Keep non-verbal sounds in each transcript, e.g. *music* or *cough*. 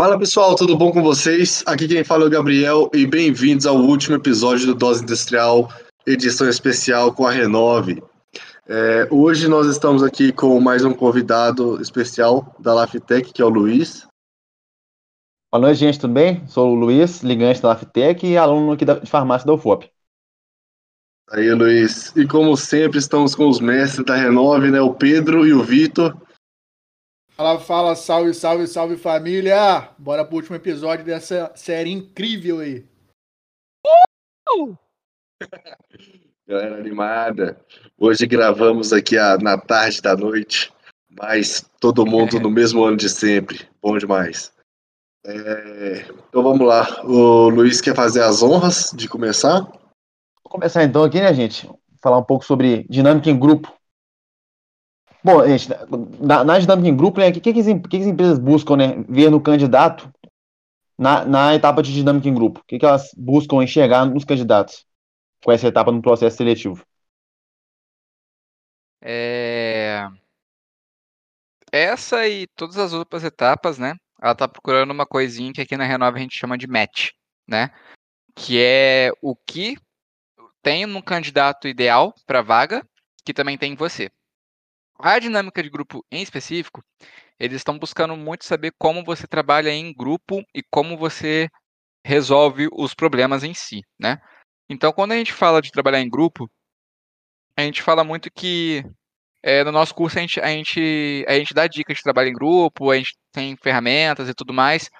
Fala pessoal, tudo bom com vocês? Aqui quem fala é o Gabriel e bem-vindos ao último episódio do Dose Industrial, edição especial com a Renove. É, hoje nós estamos aqui com mais um convidado especial da Laftec, que é o Luiz. Boa noite, gente, tudo bem? Sou o Luiz, ligante da Laftec e aluno aqui de farmácia da UFOP. Aí, Luiz. E como sempre, estamos com os mestres da Renove, né? O Pedro e o Vitor. Fala, fala, salve, salve, salve família! Bora pro último episódio dessa série incrível aí. Uh! *laughs* Galera animada. Hoje gravamos aqui a, na tarde da noite, mas todo mundo no mesmo ano de sempre. Bom demais. É, então vamos lá. O Luiz quer fazer as honras de começar? Vou começar então aqui, né, gente? Falar um pouco sobre dinâmica em grupo. Bom, gente, na, na dinâmica em grupo, né, o que, que, que, as empresas buscam né, ver no candidato na, na etapa de dinâmica em grupo? O que, que elas buscam enxergar nos candidatos com essa etapa no processo seletivo? É... Essa e todas as outras etapas, né? Ela está procurando uma coisinha que aqui na Renova a gente chama de match, né? Que é o que tem no candidato ideal para vaga, que também tem em você. A dinâmica de grupo em específico, eles estão buscando muito saber como você trabalha em grupo e como você resolve os problemas em si, né? Então, quando a gente fala de trabalhar em grupo, a gente fala muito que é, no nosso curso a gente, a, gente, a gente dá dicas de trabalho em grupo, a gente tem ferramentas e tudo mais,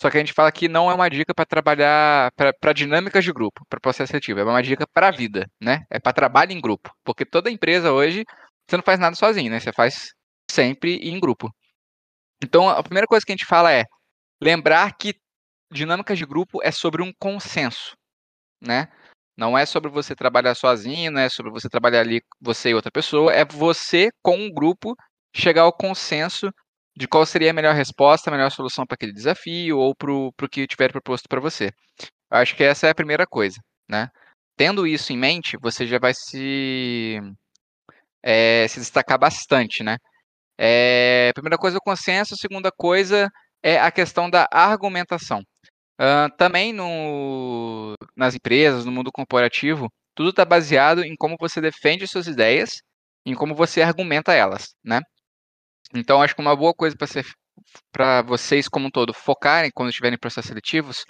só que a gente fala que não é uma dica para trabalhar para dinâmicas de grupo, para processo seletivo, é uma dica para a vida, né? É para trabalho em grupo, porque toda empresa hoje você não faz nada sozinho, né? Você faz sempre em grupo. Então, a primeira coisa que a gente fala é lembrar que dinâmicas de grupo é sobre um consenso, né? Não é sobre você trabalhar sozinho, não é sobre você trabalhar ali você e outra pessoa, é você com um grupo chegar ao consenso de qual seria a melhor resposta, a melhor solução para aquele desafio ou para o que tiver proposto para você. Eu acho que essa é a primeira coisa, né? Tendo isso em mente, você já vai se é, se destacar bastante, né? É, primeira coisa, o consenso. Segunda coisa é a questão da argumentação. Uh, também no, nas empresas, no mundo corporativo, tudo está baseado em como você defende suas ideias, em como você argumenta elas, né? Então, acho que uma boa coisa para vocês como um todo focarem quando estiverem em processos seletivos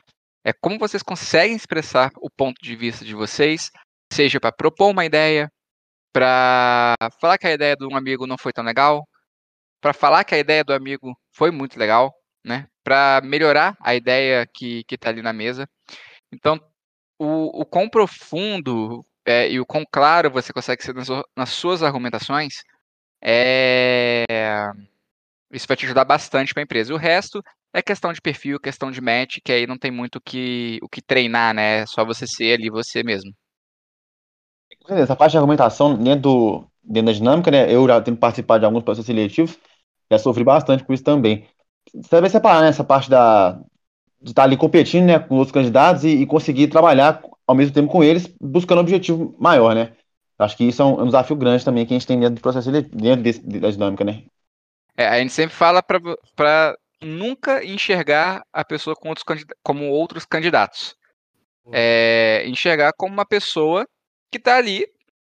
é como vocês conseguem expressar o ponto de vista de vocês, seja para propor uma ideia, para falar que a ideia de um amigo não foi tão legal, para falar que a ideia do amigo foi muito legal, né? Para melhorar a ideia que está ali na mesa. Então, o, o quão profundo é, e o quão claro você consegue ser nas, nas suas argumentações, é, isso vai te ajudar bastante para a empresa. O resto é questão de perfil, questão de match, que aí não tem muito que, o que treinar, né? É só você ser ali você mesmo. Essa parte de argumentação dentro, do, dentro da dinâmica, né? Eu já tenho participado de alguns processos seletivos, já sofri bastante com isso também. Você deve separar né, essa parte da, de estar ali competindo né, com outros candidatos e, e, conseguir trabalhar ao mesmo tempo com eles, buscando um objetivo maior, né? Acho que isso é um, é um desafio grande também que a gente tem dentro do processo dentro desse, da dinâmica, né? É, a gente sempre fala para nunca enxergar a pessoa com outros como outros candidatos. É, enxergar como uma pessoa que está ali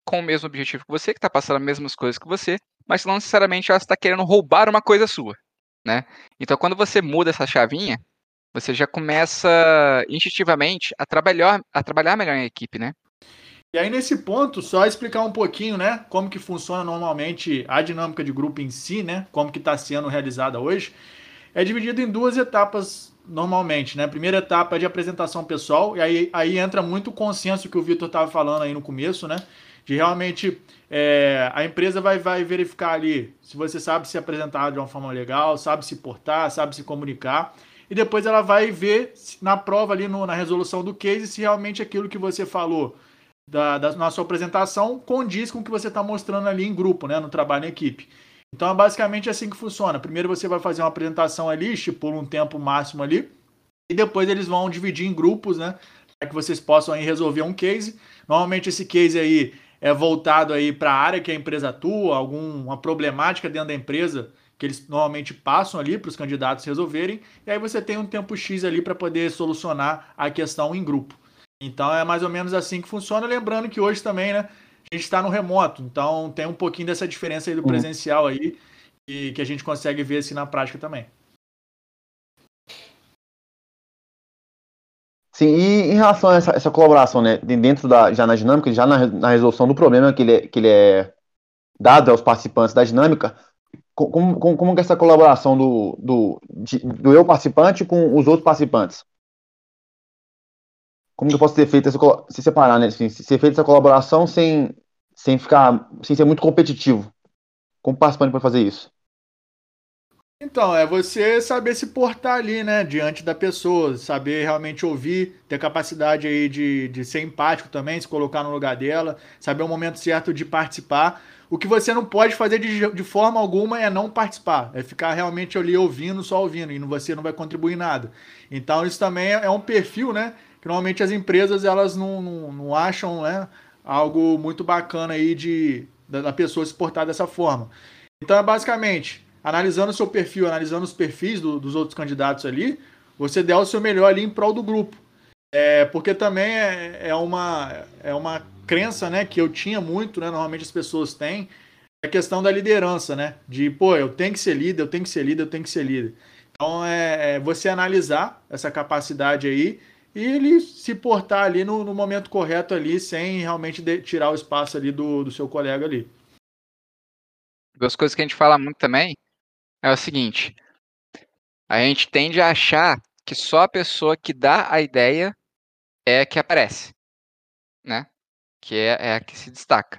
com o mesmo objetivo que você, que está passando as mesmas coisas que você, mas não necessariamente ela está querendo roubar uma coisa sua, né? Então, quando você muda essa chavinha, você já começa instintivamente a trabalhar, a trabalhar melhor em equipe, né? E aí, nesse ponto, só explicar um pouquinho, né, como que funciona normalmente a dinâmica de grupo em si, né, como que está sendo realizada hoje, é dividido em duas etapas normalmente, né? Primeira etapa é de apresentação pessoal, e aí, aí entra muito o consenso que o Vitor estava falando aí no começo, né? De realmente é, a empresa vai, vai verificar ali se você sabe se apresentar de uma forma legal, sabe se portar, sabe se comunicar, e depois ela vai ver na prova ali no, na resolução do case se realmente aquilo que você falou da, da, na sua apresentação condiz com o que você está mostrando ali em grupo, né? No trabalho em equipe. Então é basicamente assim que funciona. Primeiro você vai fazer uma apresentação ali, estipula um tempo máximo ali, e depois eles vão dividir em grupos, né? Para que vocês possam aí resolver um case. Normalmente esse case aí é voltado aí para a área que a empresa atua, alguma problemática dentro da empresa que eles normalmente passam ali para os candidatos resolverem, e aí você tem um tempo X ali para poder solucionar a questão em grupo. Então é mais ou menos assim que funciona, lembrando que hoje também, né, gente está no remoto, então tem um pouquinho dessa diferença aí do uhum. presencial aí, e que a gente consegue ver assim na prática também. Sim, e em relação a essa, essa colaboração, né, dentro da, já na dinâmica, já na, na resolução do problema que ele, é, que ele é dado aos participantes da dinâmica, como, como, como é essa colaboração do, do, de, do eu participante com os outros participantes? Como que eu posso ter feito essa, se separar, né, assim, ser feita essa colaboração sem, sem ficar, sem ser muito competitivo? Como participante pode fazer isso? Então, é você saber se portar ali, né, diante da pessoa, saber realmente ouvir, ter capacidade aí de, de ser empático também, se colocar no lugar dela, saber o momento certo de participar. O que você não pode fazer de, de forma alguma é não participar, é ficar realmente ali ouvindo, só ouvindo, e você não vai contribuir nada. Então, isso também é um perfil, né, que normalmente as empresas elas não, não, não acham, né, algo muito bacana aí de da pessoa se portar dessa forma. Então, é basicamente analisando o seu perfil, analisando os perfis do, dos outros candidatos ali, você der o seu melhor ali em prol do grupo. É, porque também é, é, uma, é uma crença né, que eu tinha muito, né, normalmente as pessoas têm, a questão da liderança, né? De, pô, eu tenho que ser líder, eu tenho que ser líder, eu tenho que ser líder. Então, é, é você analisar essa capacidade aí e ele se portar ali no, no momento correto ali, sem realmente de, tirar o espaço ali do, do seu colega ali. Duas coisas que a gente fala muito também é o seguinte: a gente tende a achar que só a pessoa que dá a ideia é que aparece, né? Que é, é a que se destaca.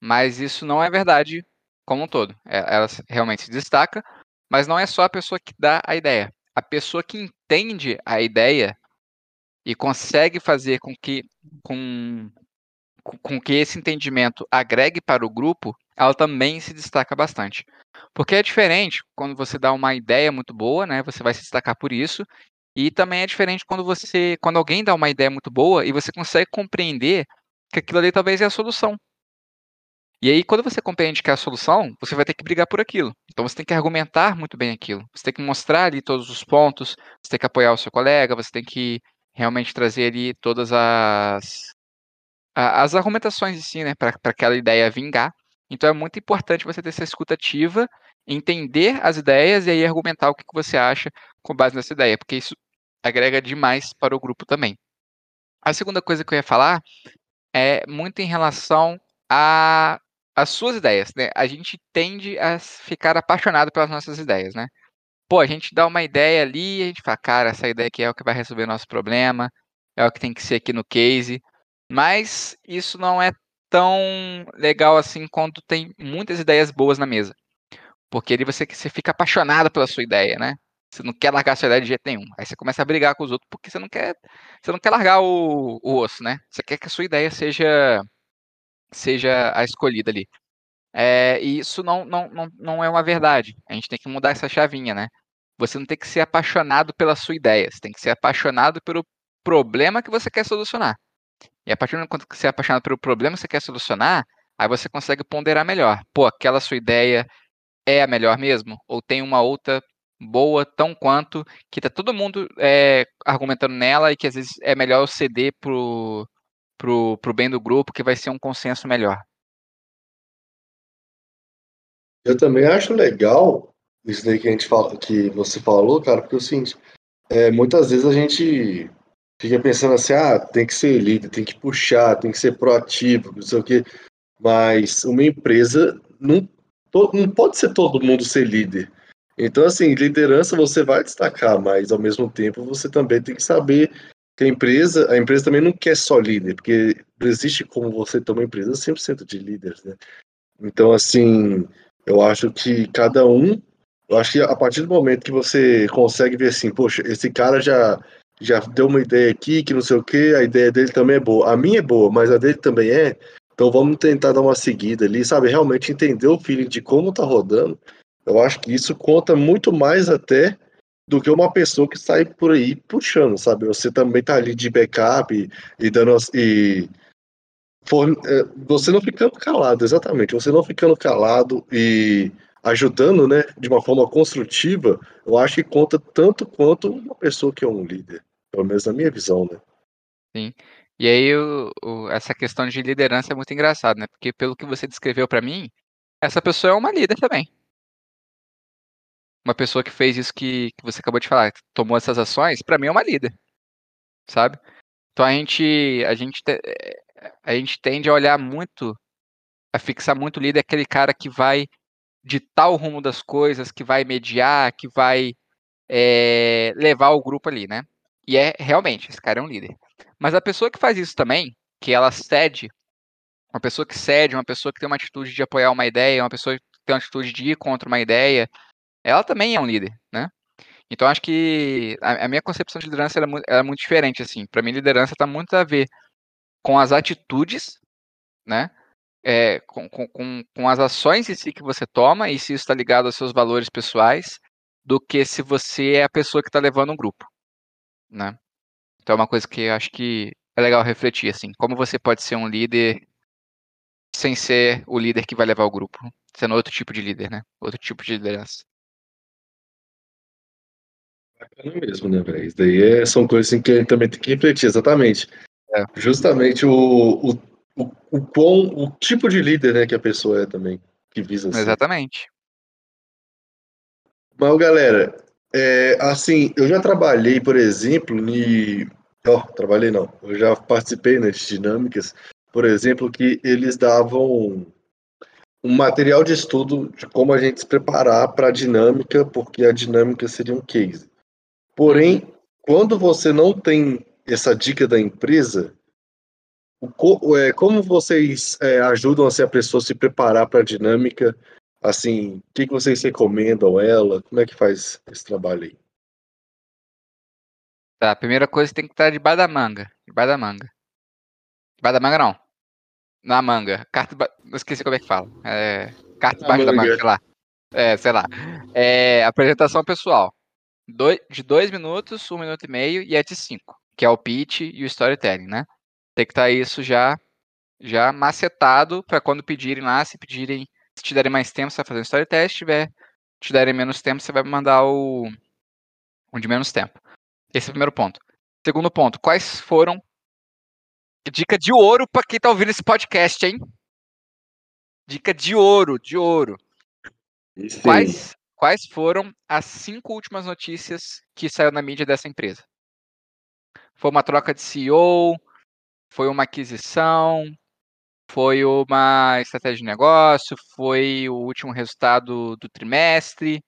Mas isso não é verdade como um todo. É, ela realmente se destaca, mas não é só a pessoa que dá a ideia. A pessoa que entende a ideia e consegue fazer com que, com, com que esse entendimento agregue para o grupo, ela também se destaca bastante. Porque é diferente quando você dá uma ideia muito boa, né? Você vai se destacar por isso. E também é diferente quando você, quando alguém dá uma ideia muito boa e você consegue compreender que aquilo ali talvez é a solução. E aí, quando você compreende que é a solução, você vai ter que brigar por aquilo. Então, você tem que argumentar muito bem aquilo. Você tem que mostrar ali todos os pontos, você tem que apoiar o seu colega, você tem que realmente trazer ali todas as, as argumentações em si, né, para aquela ideia vingar. Então é muito importante você ter essa escuta ativa, entender as ideias e aí argumentar o que você acha com base nessa ideia, porque isso agrega demais para o grupo também. A segunda coisa que eu ia falar é muito em relação a as suas ideias, né? A gente tende a ficar apaixonado pelas nossas ideias, né? Pô, a gente dá uma ideia ali a gente fala, cara, essa ideia aqui é o que vai resolver o nosso problema, é o que tem que ser aqui no case. Mas isso não é tão legal assim quando tem muitas ideias boas na mesa. Porque ali você, você fica apaixonado pela sua ideia, né? Você não quer largar a sua ideia de jeito nenhum. Aí você começa a brigar com os outros porque você não quer, você não quer largar o, o osso, né? Você quer que a sua ideia seja seja a escolhida ali. É, e isso não, não, não, não é uma verdade. A gente tem que mudar essa chavinha, né? Você não tem que ser apaixonado pela sua ideia, você tem que ser apaixonado pelo problema que você quer solucionar. E a partir do momento que você é apaixonado pelo problema que você quer solucionar, aí você consegue ponderar melhor. Pô, aquela sua ideia é a melhor mesmo? Ou tem uma outra boa tão quanto que tá todo mundo é, argumentando nela e que às vezes é melhor eu ceder pro, pro, pro bem do grupo, que vai ser um consenso melhor. Eu também acho legal isso daí que a gente fala, que você falou, cara, porque é o seguinte, é, muitas vezes a gente fica pensando assim, ah, tem que ser líder, tem que puxar, tem que ser proativo, não sei o quê. Mas uma empresa não, não pode ser todo mundo ser líder. Então, assim, liderança você vai destacar, mas ao mesmo tempo você também tem que saber que a empresa, a empresa também não quer só líder, porque não existe como você ter uma empresa 100% de líderes, né? Então, assim, eu acho que cada um, eu acho que a partir do momento que você consegue ver assim, poxa, esse cara já já deu uma ideia aqui, que não sei o que, a ideia dele também é boa. A minha é boa, mas a dele também é. Então vamos tentar dar uma seguida ali, sabe? Realmente entender o feeling de como tá rodando. Eu acho que isso conta muito mais até do que uma pessoa que sai por aí puxando, sabe? Você também tá ali de backup e, dando e for, é, você não ficando calado, exatamente. Você não ficando calado e ajudando, né, de uma forma construtiva, eu acho que conta tanto quanto uma pessoa que é um líder, pelo menos na minha visão, né? Sim. E aí, o, o, essa questão de liderança é muito engraçada, né? Porque pelo que você descreveu para mim, essa pessoa é uma líder também. Uma pessoa que fez isso que, que você acabou de falar, que tomou essas ações, para mim é uma líder, sabe? Então a gente, a gente, a gente tende a olhar muito, a fixar muito o líder, aquele cara que vai ditar o rumo das coisas, que vai mediar, que vai é, levar o grupo ali, né? E é realmente, esse cara é um líder. Mas a pessoa que faz isso também, que ela cede, uma pessoa que cede, uma pessoa que tem uma atitude de apoiar uma ideia, uma pessoa que tem uma atitude de ir contra uma ideia, ela também é um líder, né? Então acho que a, a minha concepção de liderança é muito, é muito diferente, assim. Para mim, liderança está muito a ver com as atitudes, né? É, com, com, com, as ações em si que você toma e se isso está ligado aos seus valores pessoais, do que se você é a pessoa que está levando um grupo, né? Então é uma coisa que eu acho que é legal refletir, assim, como você pode ser um líder sem ser o líder que vai levar o grupo, sendo outro tipo de líder, né? Outro tipo de liderança. Bacana mesmo, né, velho? Isso daí é, são coisas assim, que a gente também tem que refletir, exatamente. É. Justamente o, o, o, o, quão, o tipo de líder né, que a pessoa é também, que visa assim. Exatamente. Mas, galera, é, assim, eu já trabalhei, por exemplo, em. Oh, trabalhei não. Eu já participei né, de dinâmicas, por exemplo, que eles davam um material de estudo de como a gente se preparar para a dinâmica, porque a dinâmica seria um case. Porém, quando você não tem essa dica da empresa, é, como vocês é, ajudam assim, a pessoa a se preparar para a dinâmica Assim, o que, que vocês recomendam ela? Como é que faz esse trabalho aí? Tá, a primeira coisa tem que estar debaixo da manga. Debaixo da manga. Debaixo da manga não. Na manga. Carta. Não esqueci como é que fala. É... Carta debaixo da manga, sei lá. É, sei lá. É, apresentação pessoal. de dois minutos, um minuto e meio e é de cinco. Que é o pitch e o storytelling, né? Tem que estar isso já, já macetado para quando pedirem lá, se pedirem se te derem mais tempo, você vai fazer um story test. Se tiver, te derem menos tempo, você vai mandar o, o de menos tempo. Esse é o primeiro ponto. Segundo ponto, quais foram. Dica de ouro para quem tá ouvindo esse podcast, hein? Dica de ouro, de ouro. Quais, quais foram as cinco últimas notícias que saiu na mídia dessa empresa? Foi uma troca de CEO? Foi uma aquisição? foi uma estratégia de negócio, foi o último resultado do trimestre.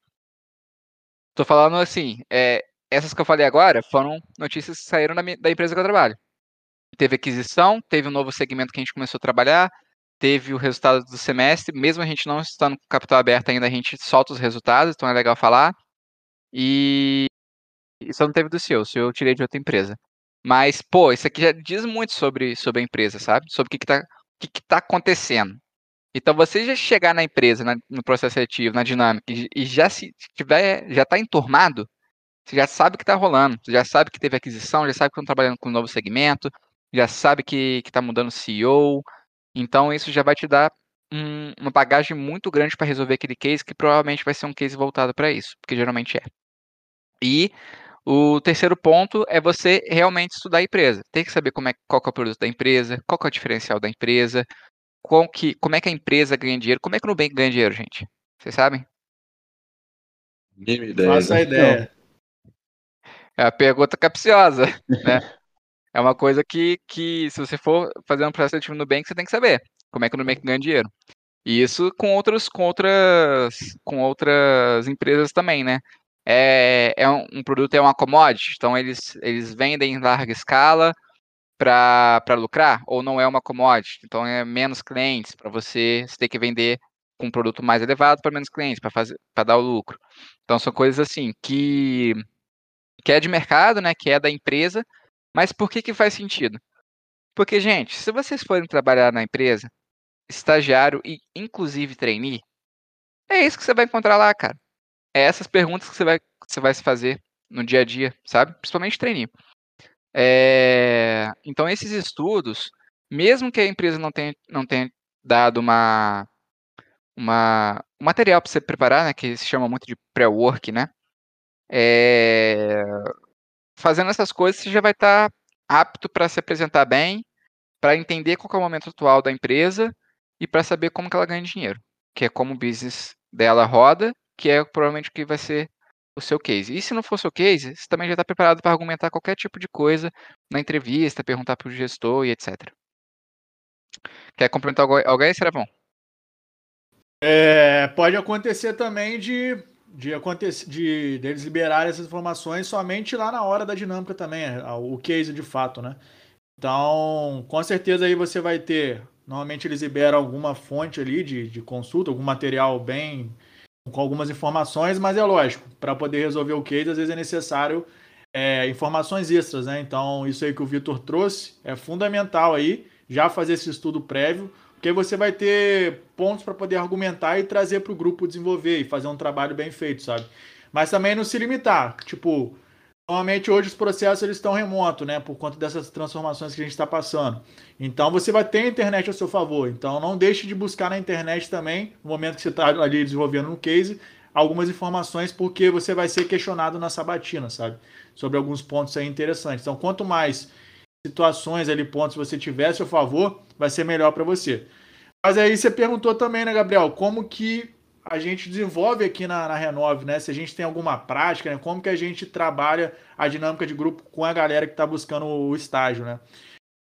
Estou falando assim, é, essas que eu falei agora foram notícias que saíram da, da, empresa que eu trabalho. Teve aquisição, teve um novo segmento que a gente começou a trabalhar, teve o resultado do semestre, mesmo a gente não estando com capital aberto ainda, a gente solta os resultados, então é legal falar. E isso não teve do CEO, CEO eu tirei de outra empresa. Mas, pô, isso aqui já diz muito sobre, sobre a empresa, sabe? Sobre o que, está que está acontecendo. Então, você já chegar na empresa, na, no processo seletivo, na dinâmica, e, e já se tiver, já está enturmado, você já sabe o que está rolando, você já sabe que teve aquisição, já sabe que estão trabalhando com um novo segmento, já sabe que está mudando CEO. Então, isso já vai te dar um, uma bagagem muito grande para resolver aquele case, que provavelmente vai ser um case voltado para isso, porque geralmente é. E o terceiro ponto é você realmente estudar a empresa. Tem que saber como é, qual é o produto da empresa, qual é o diferencial da empresa, qual que, como é que a empresa ganha dinheiro, como é que o Nubank ganha dinheiro, gente? Vocês sabem? ideia. Faça a ideia. É a pergunta capciosa, né? É uma coisa que, que, se você for fazer um processo de Nubank, você tem que saber como é que o Nubank ganha dinheiro. E isso com outros, com outras, com outras empresas também, né? É, é um, um, produto é uma commodity, então eles, eles vendem em larga escala para lucrar, ou não é uma commodity, então é menos clientes para você, você ter que vender com um produto mais elevado para menos clientes, para dar o lucro. Então são coisas assim que que é de mercado, né, que é da empresa, mas por que que faz sentido? Porque, gente, se vocês forem trabalhar na empresa, estagiário e inclusive trainee, é isso que você vai encontrar lá, cara é essas perguntas que você vai, você vai se fazer no dia a dia, sabe? Principalmente treininho. É, então, esses estudos, mesmo que a empresa não tenha, não tenha dado uma, uma, um material para você preparar, né, que se chama muito de pré-work, né? É, fazendo essas coisas, você já vai estar tá apto para se apresentar bem, para entender qual é o momento atual da empresa e para saber como que ela ganha dinheiro, que é como o business dela roda, que é provavelmente o que vai ser o seu case. E se não for o seu case, você também já está preparado para argumentar qualquer tipo de coisa na entrevista, perguntar para o gestor e etc. Quer complementar alguém, bom? É, pode acontecer também de, de, acontecer, de, de eles liberarem essas informações somente lá na hora da dinâmica também, o case de fato, né? Então, com certeza aí você vai ter. Normalmente eles liberam alguma fonte ali de, de consulta, algum material bem com algumas informações, mas é lógico, para poder resolver o case, às vezes é necessário é, informações extras, né? Então, isso aí que o Vitor trouxe é fundamental aí, já fazer esse estudo prévio, porque você vai ter pontos para poder argumentar e trazer para o grupo desenvolver e fazer um trabalho bem feito, sabe? Mas também não se limitar, tipo, Normalmente hoje os processos eles estão remotos, né? Por conta dessas transformações que a gente está passando. Então você vai ter a internet a seu favor. Então não deixe de buscar na internet também, no momento que você está ali desenvolvendo um case, algumas informações, porque você vai ser questionado na sabatina, sabe? Sobre alguns pontos aí interessantes. Então quanto mais situações ali, pontos você tiver a seu favor, vai ser melhor para você. Mas aí você perguntou também, né, Gabriel, como que a gente desenvolve aqui na, na Renove, né? Se a gente tem alguma prática, né? Como que a gente trabalha a dinâmica de grupo com a galera que está buscando o estágio, né?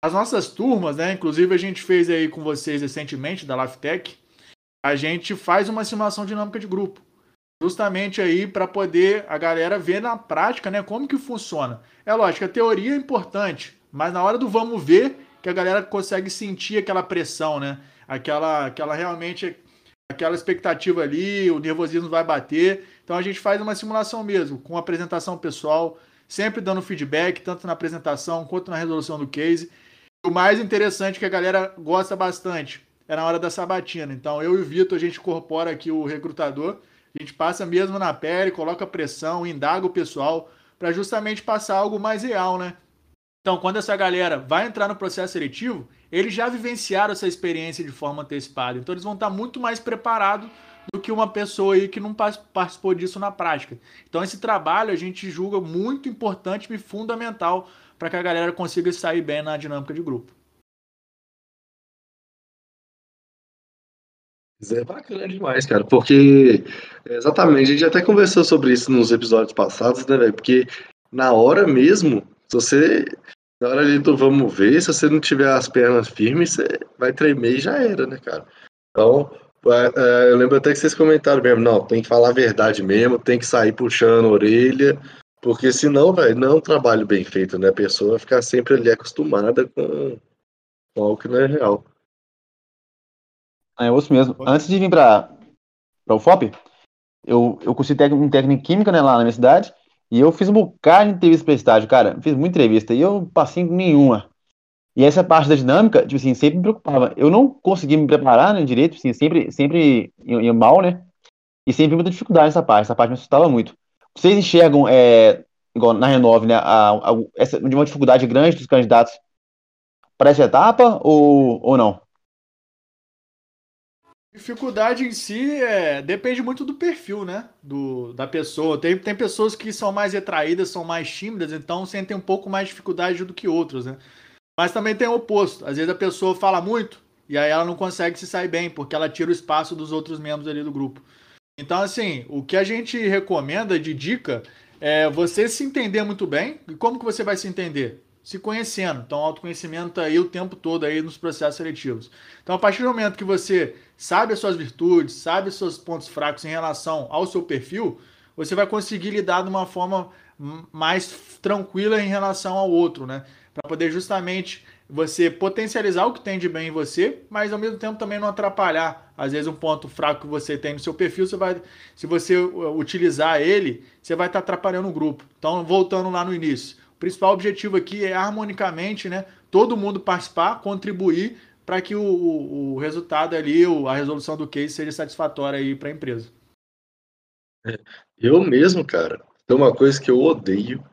As nossas turmas, né? Inclusive a gente fez aí com vocês recentemente da Laftec, a gente faz uma simulação dinâmica de grupo, justamente aí para poder a galera ver na prática, né? Como que funciona. É lógico, a teoria é importante, mas na hora do vamos ver que a galera consegue sentir aquela pressão, né? Aquela, aquela realmente aquela expectativa ali, o nervosismo vai bater. Então a gente faz uma simulação mesmo, com apresentação pessoal, sempre dando feedback, tanto na apresentação quanto na resolução do case. O mais interessante que a galera gosta bastante é na hora da sabatina. Então eu e o Vitor, a gente incorpora aqui o recrutador, a gente passa mesmo na pele, coloca pressão, indaga o pessoal, para justamente passar algo mais real, né? Então, quando essa galera vai entrar no processo seletivo, eles já vivenciaram essa experiência de forma antecipada. Então, eles vão estar muito mais preparados do que uma pessoa aí que não participou disso na prática. Então, esse trabalho a gente julga muito importante e fundamental para que a galera consiga sair bem na dinâmica de grupo. É bacana demais, cara, porque exatamente, a gente até conversou sobre isso nos episódios passados, né, velho? Porque na hora mesmo se você. Na hora ali do vamos ver, se você não tiver as pernas firmes, você vai tremer e já era, né, cara? Então, é, é, eu lembro até que vocês comentaram mesmo, não, tem que falar a verdade mesmo, tem que sair puxando a orelha, porque senão, velho, não é um trabalho bem feito, né? A pessoa ficar sempre ali acostumada com, com algo que não é real. É isso mesmo. Antes de vir para o FOP, eu, eu cursei um técnico em química né, lá na minha cidade. E eu fiz um bocado de entrevista para estágio, cara. Fiz muita entrevista e eu passei nenhuma. E essa parte da dinâmica, tipo assim, sempre me preocupava. Eu não consegui me preparar né, direito, assim, sempre, sempre ia mal, né? E sempre muita dificuldade nessa parte. Essa parte me assustava muito. Vocês enxergam, é, igual na Renove, né, a, a, essa, de uma dificuldade grande dos candidatos para essa etapa ou, ou não? Dificuldade em si é, depende muito do perfil, né? Do, da pessoa. Tem, tem pessoas que são mais retraídas, são mais tímidas, então sentem um pouco mais dificuldade do que outros, né? Mas também tem o oposto. Às vezes a pessoa fala muito e aí ela não consegue se sair bem, porque ela tira o espaço dos outros membros ali do grupo. Então, assim, o que a gente recomenda de dica é você se entender muito bem. E como que você vai se entender? Se conhecendo. Então, autoconhecimento está aí o tempo todo aí nos processos seletivos. Então, a partir do momento que você sabe as suas virtudes, sabe os seus pontos fracos em relação ao seu perfil, você vai conseguir lidar de uma forma mais tranquila em relação ao outro, né? Para poder justamente você potencializar o que tem de bem em você, mas ao mesmo tempo também não atrapalhar. Às vezes um ponto fraco que você tem no seu perfil, você vai, se você uh, utilizar ele, você vai estar atrapalhando o grupo. Então, voltando lá no início, principal objetivo aqui é harmonicamente, né? Todo mundo participar, contribuir para que o, o, o, resultado ali, a resolução do case seja satisfatória aí para a empresa. É, eu mesmo, cara, tem uma coisa que eu odeio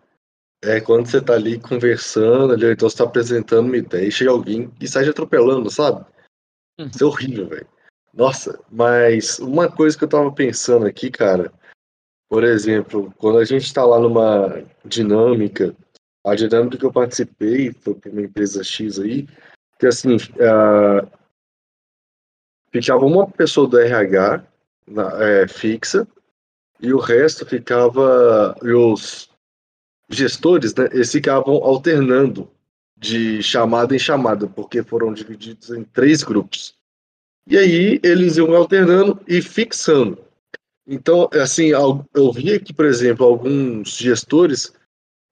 é quando você tá ali conversando, ali, então você tá apresentando uma ideia e chega alguém e sai atropelando, sabe? Uhum. Isso é horrível, velho. Nossa, mas uma coisa que eu tava pensando aqui, cara, por exemplo, quando a gente tá lá numa dinâmica, a dinâmica que eu participei foi para uma empresa X aí, que assim, ficava uma pessoa do RH na, é, fixa e o resto ficava, e os gestores, né, eles ficavam alternando de chamada em chamada, porque foram divididos em três grupos. E aí eles iam alternando e fixando. Então, assim, eu vi que, por exemplo, alguns gestores,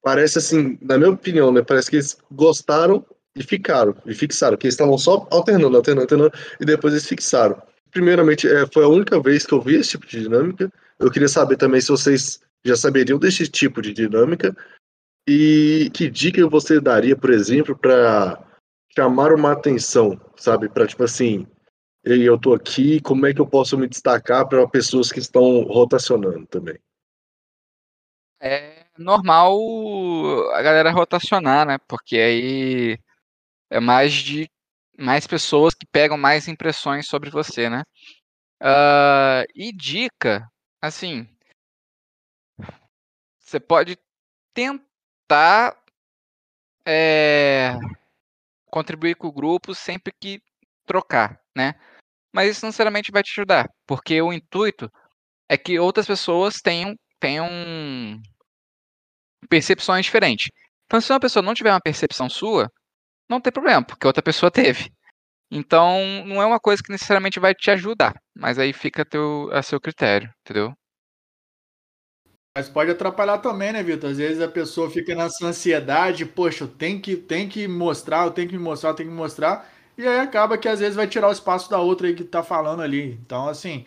parece assim, na minha opinião, né, parece que eles gostaram e ficaram, e fixaram, que eles estavam só alternando, alternando, alternando, e depois eles fixaram. Primeiramente, é, foi a única vez que eu vi esse tipo de dinâmica. Eu queria saber também se vocês já saberiam desse tipo de dinâmica e que dica você daria, por exemplo, para chamar uma atenção, sabe? Para tipo assim, eu tô aqui, como é que eu posso me destacar para pessoas que estão rotacionando também? É normal a galera rotacionar, né? Porque aí é mais de mais pessoas que pegam mais impressões sobre você, né? Uh, e dica, assim, você pode tentar é, contribuir com o grupo sempre que trocar, né? Mas isso não vai te ajudar, porque o intuito é que outras pessoas tenham, tenham percepções diferentes. Então, se uma pessoa não tiver uma percepção sua, não tem problema, porque outra pessoa *laughs* teve. Então, não é uma coisa que necessariamente vai te ajudar, mas aí fica a, teu, a seu critério, entendeu? Mas pode atrapalhar também, né, Vitor? Às vezes a pessoa fica nessa ansiedade, poxa, eu tenho que, tenho que mostrar, eu tenho que me mostrar, eu tenho que me mostrar, e aí acaba que às vezes vai tirar o espaço da outra aí que tá falando ali. Então, assim,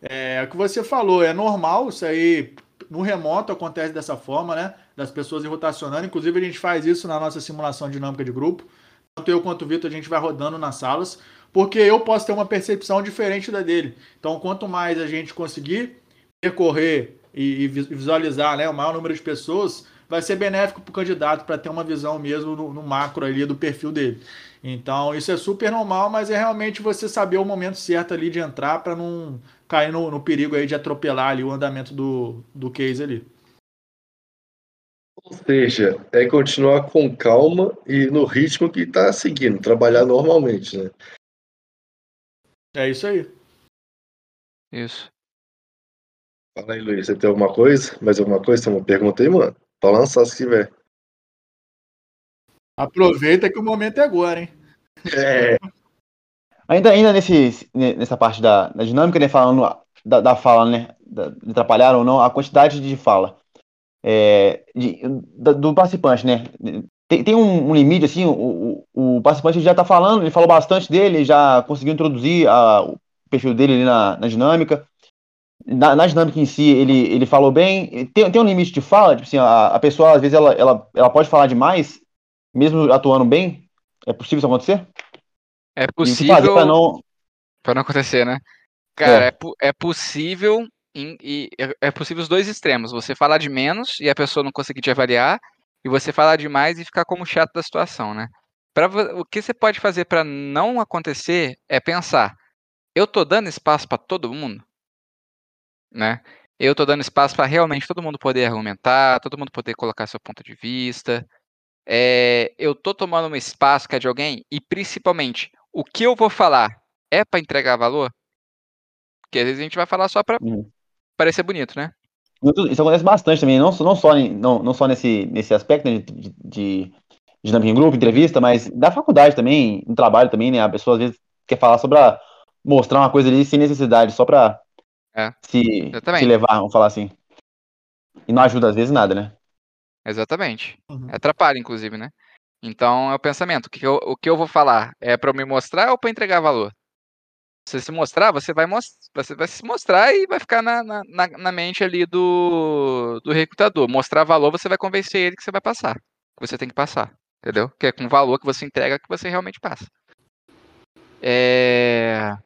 é, é o que você falou, é normal, isso aí no remoto acontece dessa forma, né? Das pessoas rotacionando. Inclusive, a gente faz isso na nossa simulação dinâmica de grupo. Tanto eu quanto o Vitor, a gente vai rodando nas salas, porque eu posso ter uma percepção diferente da dele. Então, quanto mais a gente conseguir percorrer e, visualizar né, o maior número de pessoas, vai ser benéfico para o candidato para ter uma visão mesmo no, no, macro ali do perfil dele. Então, isso é super normal, mas é realmente você saber o momento certo ali de entrar para não cair no, no, perigo aí de atropelar ali o andamento do, do case ali. Ou seja, é continuar com calma e no ritmo que está seguindo, trabalhar normalmente, né? É isso aí. Isso. Fala aí, Luiz. Você tem alguma coisa? Mais alguma coisa? Tem uma pergunta aí, mano? Pode lançar se tiver. Aproveita que o momento é agora, hein? É. Ainda, ainda nesse, nessa parte da, da dinâmica, né, falando da, da fala, né, da, de atrapalhar ou não, a quantidade de fala é, de, do participante, né? Tem, tem um, um, limite, assim, o, o, o participante já está falando, ele falou bastante dele, já conseguiu introduzir a, o perfil dele ali na, na dinâmica na, na, dinâmica em si, ele, ele falou bem. Tem, tem um limite de fala, tipo assim, a, a pessoa, às vezes, ela, ela, ela pode falar demais, mesmo atuando bem? É possível isso acontecer? É possível. Para não... Pra não acontecer, né? Cara, é, é, é possível. Em, e é, é possível os dois extremos. Você falar de menos e a pessoa não conseguir te avaliar, e você falar demais e ficar como chato da situação, né? Pra, o que você pode fazer para não acontecer é pensar: eu tô dando espaço para todo mundo? né? Eu estou dando espaço para realmente todo mundo poder argumentar, todo mundo poder colocar seu ponto de vista. É, eu estou tomando um espaço que é de alguém e principalmente o que eu vou falar é para entregar valor? Porque às vezes a gente vai falar só para hum. Parecer bonito, né? Isso acontece bastante também, não, não, só, não, não só nesse, nesse aspecto né, de, de, dinâmica em grupo, entrevista, mas da faculdade também, no trabalho também, né? A pessoa às vezes quer falar sobre a, mostrar uma coisa ali sem necessidade, só para é, se, se levar, vamos falar assim. E não ajuda às vezes nada, né? Exatamente. Uhum. Atrapalha, inclusive, né? Então é o pensamento. O que eu, o que eu vou falar é para me mostrar ou para entregar valor? Você se mostrar, você vai, você vai se mostrar e vai ficar na, na, na mente ali do, do recrutador. Mostrar valor, você vai convencer ele que você vai passar. Que você tem que passar. Entendeu? Que é com valor que você entrega que você realmente passa. É...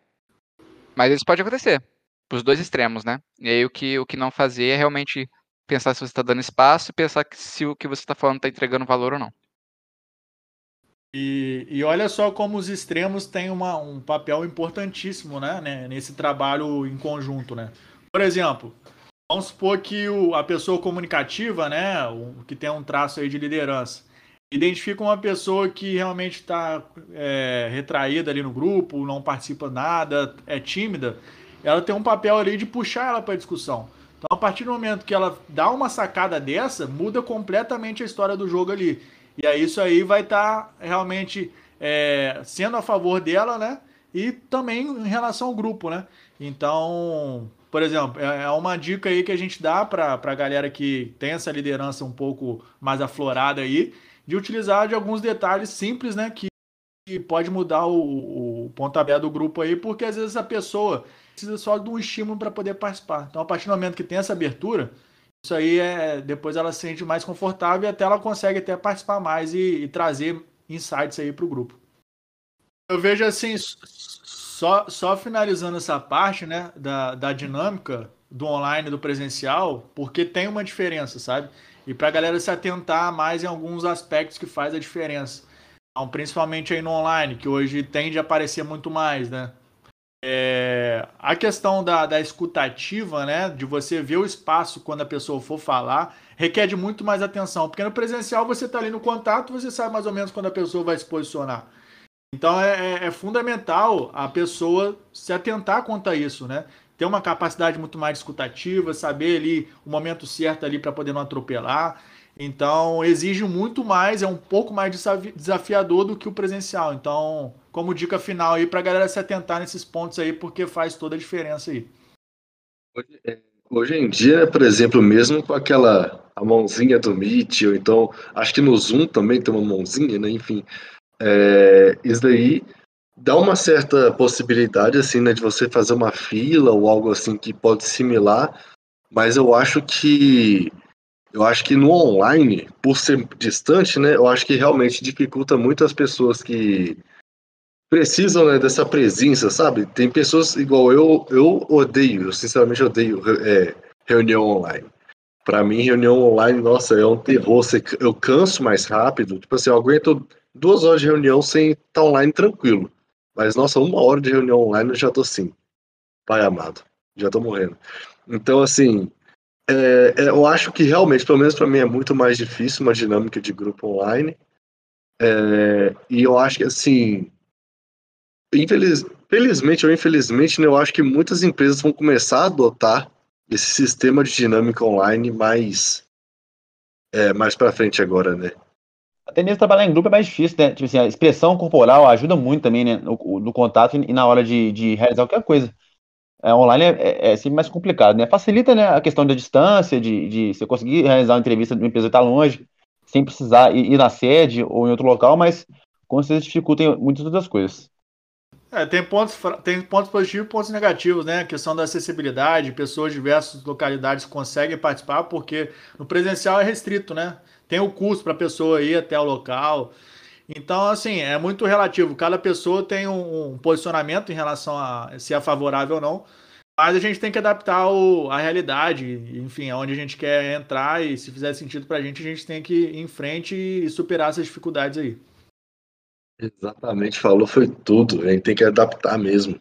Mas isso pode acontecer para os dois extremos, né? E aí o que, o que não fazer é realmente pensar se você está dando espaço e pensar que se o que você está falando está entregando valor ou não. E, e olha só como os extremos têm uma, um papel importantíssimo né, né, nesse trabalho em conjunto. Né? Por exemplo, vamos supor que o, a pessoa comunicativa, né, o, que tem um traço aí de liderança, identifica uma pessoa que realmente está é, retraída ali no grupo, não participa nada, é tímida, ela tem um papel ali de puxar ela para a discussão. Então, a partir do momento que ela dá uma sacada dessa, muda completamente a história do jogo ali. E aí isso aí vai estar tá realmente é, sendo a favor dela, né? E também em relação ao grupo, né? Então, por exemplo, é, é uma dica aí que a gente dá para a galera que tem essa liderança um pouco mais aflorada aí, de utilizar de alguns detalhes simples, né? Que pode mudar o, o pontapé do grupo aí, porque às vezes a pessoa precisa só de um estímulo para poder participar. Então, a partir do momento que tem essa abertura, isso aí é depois ela se sente mais confortável e até ela consegue até participar mais e, e trazer insights aí para o grupo. Eu vejo assim, só, só finalizando essa parte né, da, da dinâmica do online do presencial, porque tem uma diferença, sabe? E para a galera se atentar mais em alguns aspectos que faz a diferença. Então, principalmente aí no online, que hoje tende a aparecer muito mais, né? É, a questão da, da escutativa, né, de você ver o espaço quando a pessoa for falar, requer de muito mais atenção, porque no presencial você está ali no contato, você sabe mais ou menos quando a pessoa vai se posicionar. Então é, é, é fundamental a pessoa se atentar quanto a isso, né? Ter uma capacidade muito mais escutativa, saber ali o momento certo ali para poder não atropelar. Então exige muito mais, é um pouco mais desafiador do que o presencial. Então como dica final aí para a galera se atentar nesses pontos aí, porque faz toda a diferença aí. Hoje, é, em dia, por exemplo, mesmo com aquela a mãozinha do Meet, ou então, acho que no Zoom também tem uma mãozinha, né? Enfim, é, isso daí dá uma certa possibilidade, assim, né, de você fazer uma fila ou algo assim que pode similar, mas eu acho que eu acho que no online, por ser distante, né, eu acho que realmente dificulta muito as pessoas que precisam né, dessa presença, sabe? Tem pessoas igual eu, eu odeio, eu sinceramente odeio é, reunião online. Para mim, reunião online, nossa, é um terror. Eu canso mais rápido. Tipo assim, eu aguento duas horas de reunião sem estar tá online tranquilo. Mas, nossa, uma hora de reunião online eu já tô assim. Pai amado, já tô morrendo. Então, assim, é, é, eu acho que realmente, pelo menos para mim, é muito mais difícil uma dinâmica de grupo online. É, e eu acho que, assim, infeliz, felizmente ou infelizmente, né, eu acho que muitas empresas vão começar a adotar esse sistema de dinâmica online mais é, mais para frente agora, né? Até mesmo trabalhar em grupo é mais difícil, né? Tipo assim, a expressão corporal ajuda muito também, né? No, no contato e na hora de, de realizar qualquer coisa. É, online é, é, é, sempre mais complicado, né? Facilita né, a questão da distância, de, de você conseguir realizar uma entrevista de uma empresa que está longe, sem precisar ir, ir, na sede ou em outro local, mas com certeza dificulta muitas outras coisas. É, tem pontos, tem pontos positivos e pontos negativos, né? A questão da acessibilidade, pessoas de diversas localidades conseguem participar, porque no presencial é restrito, né? Tem o custo para a pessoa ir até o local. Então, assim, é muito relativo. Cada pessoa tem um, um, posicionamento em relação a se é favorável ou não. Mas a gente tem que adaptar o, a realidade, enfim, aonde a gente quer entrar e se fizer sentido para a gente, a gente tem que ir em frente e superar essas dificuldades aí. Exatamente, falou foi tudo. A gente tem que adaptar mesmo.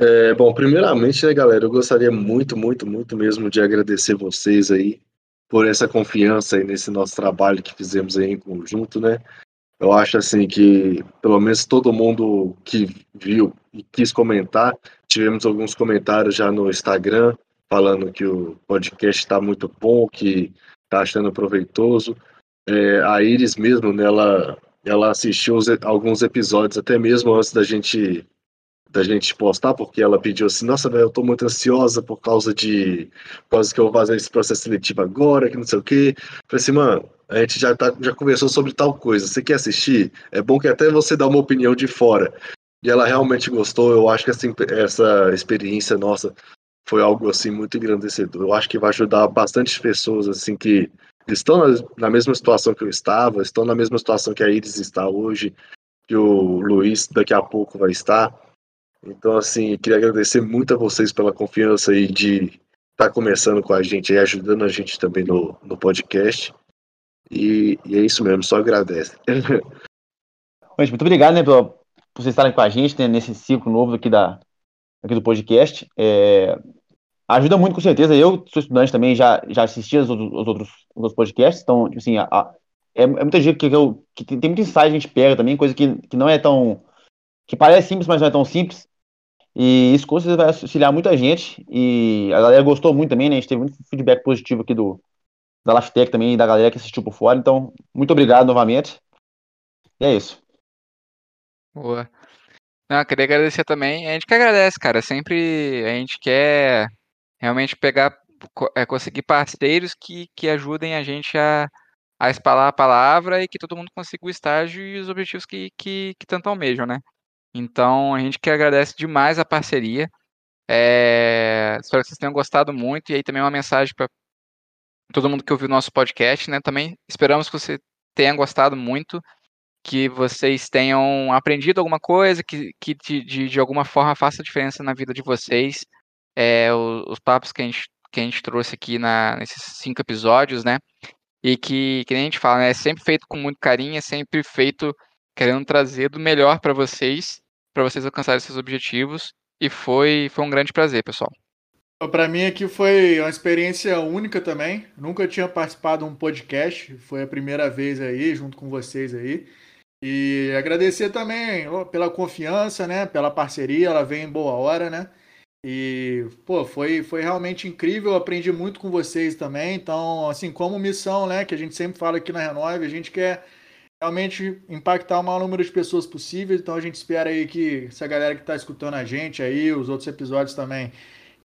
É, bom, primeiramente, né, galera, eu gostaria muito, muito, muito mesmo de agradecer vocês aí por essa confiança aí nesse nosso trabalho que fizemos aí em conjunto, né? Eu acho assim que pelo menos todo mundo que viu e quis comentar, tivemos alguns comentários já no Instagram falando que o podcast está muito bom, que está achando proveitoso. É, a Iris mesmo, né, ela ela assistiu alguns episódios até mesmo antes da gente da gente postar, porque ela pediu assim, nossa, velho, eu tô muito ansiosa por causa de por causa que eu vou fazer esse processo seletivo agora, que não sei o quê. Falei assim, mano, a gente já, tá, já conversou sobre tal coisa, você quer assistir? É bom que até você dá uma opinião de fora. E ela realmente gostou, eu acho que assim, essa experiência nossa foi algo assim muito engrandecedor. Eu acho que vai ajudar bastante pessoas assim que estão na, mesma situação que eu estava, estão na mesma situação que a Iris está hoje, que o Luiz daqui a pouco vai estar. Então, assim, queria agradecer muito a vocês pela confiança aí de estar tá começando com a gente e ajudando a gente também no, no podcast. E, e, é isso mesmo, só agradece. *laughs* Gente, muito obrigado, né, por, por vocês estarem com a gente né, nesse ciclo novo aqui, da, aqui do podcast. É, ajuda muito, com certeza. Eu sou estudante também, já, já assisti os, os outros, os outros podcasts, então, tipo assim, a, a, é, é muita gente que, eu, que tem, tem muito insight a gente pega também, coisa que, que não é tão. que parece simples, mas não é tão simples. E isso com certeza vai auxiliar muita gente. E a galera gostou muito também, né? A gente teve muito feedback positivo aqui do, da Laftec também, da galera que assistiu por fora. Então, muito obrigado novamente. E é isso. Boa. Não, queria agradecer também. A gente que agradece, cara. Sempre a gente quer realmente pegar, é, conseguir parceiros que, que ajudem a gente a, a espalhar a palavra e que todo mundo consiga o estágio e os objetivos que, que, que tanto almejam, né? Então, a gente que agradece demais a parceria. É, espero que vocês tenham gostado muito. E aí também uma mensagem para todo mundo que ouviu o nosso podcast, né? Também esperamos que você tenha gostado muito, que vocês tenham aprendido alguma coisa, que, que de, de, de alguma forma faça diferença na vida de vocês. É, os, os, papos que a, gente, que a gente trouxe aqui na, nesses cinco episódios, né? E que, que nem a gente fala, né? É sempre feito com muito carinho, é sempre feito querendo trazer do melhor para vocês, para vocês alcançarem seus objetivos. E foi, foi um grande prazer, pessoal. Para mim aqui foi uma experiência única também. Nunca tinha participado de um podcast, foi a primeira vez aí, junto com vocês aí. E agradecer também pela confiança, né? Pela parceria, ela vem em boa hora, né? E, pô, foi, foi realmente incrível, aprendi muito com vocês também. Então, assim, como missão, né, que a gente sempre fala aqui na Renove, a gente quer realmente impactar o maior número de pessoas possível. Então, a gente espera aí que essa galera que está escutando a gente aí, os outros episódios também,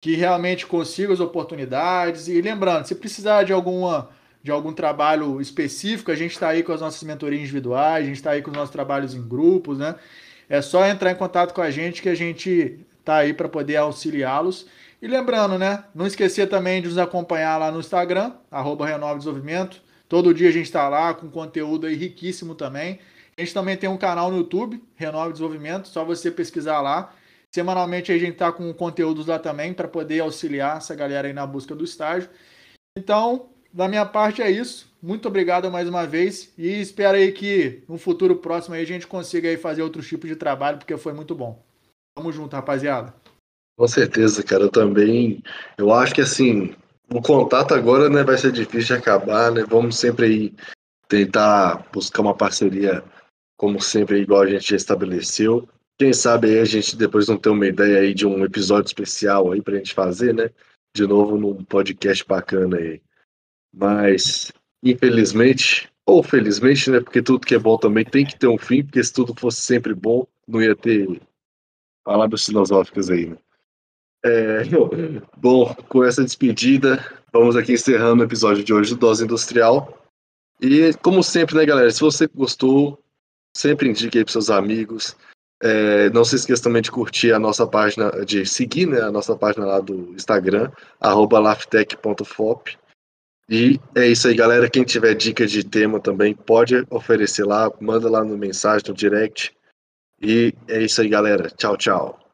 que realmente consiga as oportunidades. E lembrando, se precisar de alguma de algum trabalho específico, a gente está aí com as nossas mentorias individuais, a gente está aí com os nossos trabalhos em grupos, né? É só entrar em contato com a gente que a gente tá aí para poder auxiliá-los. E lembrando, né? Não esquecer também de nos acompanhar lá no Instagram, arroba Renove Desenvolvimento. Todo dia a gente está lá com conteúdo aí riquíssimo também. A gente também tem um canal no YouTube, Renove Desenvolvimento, só você pesquisar lá. Semanalmente a gente está com conteúdos lá também para poder auxiliar essa galera aí na busca do estágio. Então, da minha parte é isso. Muito obrigado mais uma vez e espero aí que no futuro próximo aí a gente consiga aí fazer outros tipos de trabalho, porque foi muito bom. Tamo junto, rapaziada. Com certeza, cara. Eu também. Eu acho que assim, o contato agora né, vai ser difícil de acabar, né? Vamos sempre aí tentar buscar uma parceria, como sempre, igual a gente já estabeleceu. Quem sabe aí a gente depois não ter uma ideia aí de um episódio especial aí pra gente fazer, né? De novo num podcast bacana aí. Mas, infelizmente, ou felizmente, né? Porque tudo que é bom também tem que ter um fim, porque se tudo fosse sempre bom, não ia ter palavras filosóficas aí, né? É, *laughs* bom, com essa despedida, vamos aqui encerrando o episódio de hoje do Dose Industrial. E, como sempre, né, galera, se você gostou, sempre indique aí para seus amigos. É, não se esqueça também de curtir a nossa página, de seguir né, a nossa página lá do Instagram, laftech.fop. E é isso aí, galera. Quem tiver dica de tema também pode oferecer lá, manda lá no mensagem, no direct. E é isso aí, galera. Tchau, tchau.